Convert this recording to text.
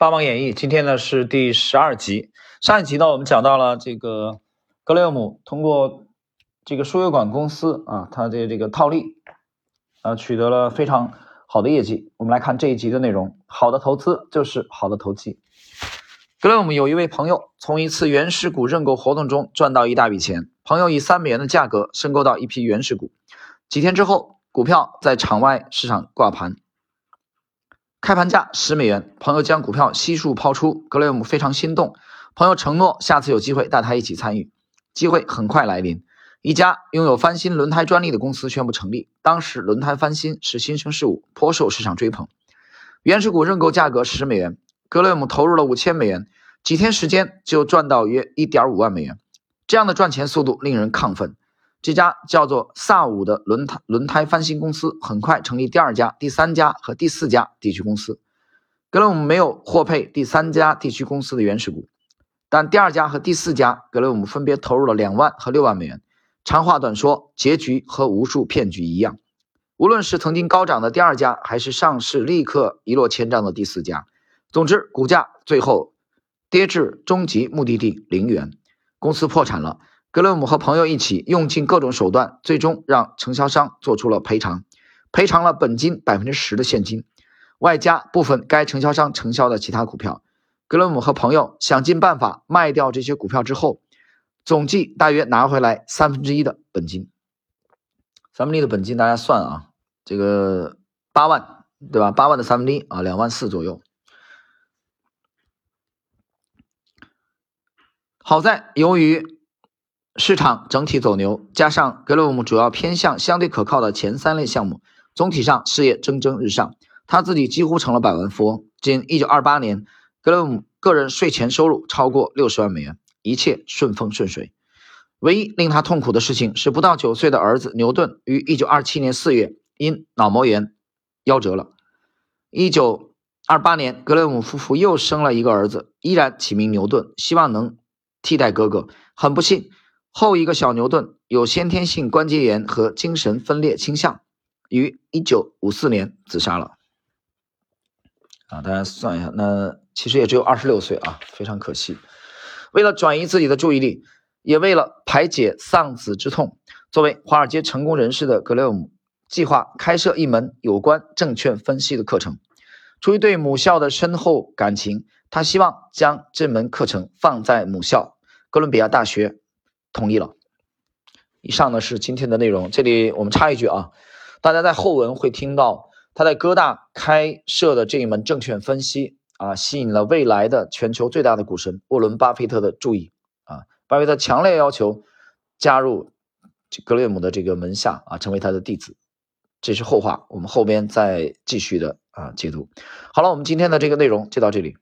霸王演义》今天呢是第十二集。上一集呢，我们讲到了这个格雷厄姆通过这个输油管公司啊，他的这个套利啊，取得了非常好的业绩。我们来看这一集的内容：好的投资就是好的投机。格雷厄姆有一位朋友从一次原始股认购活动中赚到一大笔钱，朋友以三美元的价格申购到一批原始股。几天之后，股票在场外市场挂盘。开盘价十美元，朋友将股票悉数抛出，格雷厄姆非常心动。朋友承诺下次有机会带他一起参与。机会很快来临，一家拥有翻新轮胎专利的公司宣布成立。当时轮胎翻新是新生事物，颇受市场追捧。原始股认购价格十美元，格雷厄姆投入了五千美元，几天时间就赚到约一点五万美元。这样的赚钱速度令人亢奋。这家叫做萨武的轮胎轮胎翻新公司很快成立第二家、第三家和第四家地区公司。格雷姆没有获配第三家地区公司的原始股，但第二家和第四家格雷厄姆分别投入了两万和六万美元。长话短说，结局和无数骗局一样。无论是曾经高涨的第二家，还是上市立刻一落千丈的第四家，总之股价最后跌至终极目的地零元，公司破产了。格雷姆和朋友一起用尽各种手段，最终让承销商做出了赔偿，赔偿了本金百分之十的现金，外加部分该承销商承销的其他股票。格雷姆和朋友想尽办法卖掉这些股票之后，总计大约拿回来三分之一的本金。三分之一的本金，大家算啊，这个八万，对吧？八万的三分之一啊，两万四左右。好在由于。市场整体走牛，加上格雷姆主要偏向相对可靠的前三类项目，总体上事业蒸蒸日上。他自己几乎成了百万富翁。仅1928年，格雷姆个人税前收入超过60万美元，一切顺风顺水。唯一令他痛苦的事情是，不到九岁的儿子牛顿于1927年4月因脑膜炎夭折了。1928年，格雷姆夫妇又生了一个儿子，依然起名牛顿，希望能替代哥哥。很不幸。后一个小牛顿有先天性关节炎和精神分裂倾向，于一九五四年自杀了。啊，大家算一下，那其实也只有二十六岁啊，非常可惜。为了转移自己的注意力，也为了排解丧子之痛，作为华尔街成功人士的格雷厄姆计划开设一门有关证券分析的课程。出于对母校的深厚感情，他希望将这门课程放在母校哥伦比亚大学。同意了。以上呢是今天的内容。这里我们插一句啊，大家在后文会听到他在哥大开设的这一门证券分析啊，吸引了未来的全球最大的股神沃伦·巴菲特的注意啊。巴菲特强烈要求加入格雷姆的这个门下啊，成为他的弟子。这是后话，我们后边再继续的啊解读。好了，我们今天的这个内容就到这里。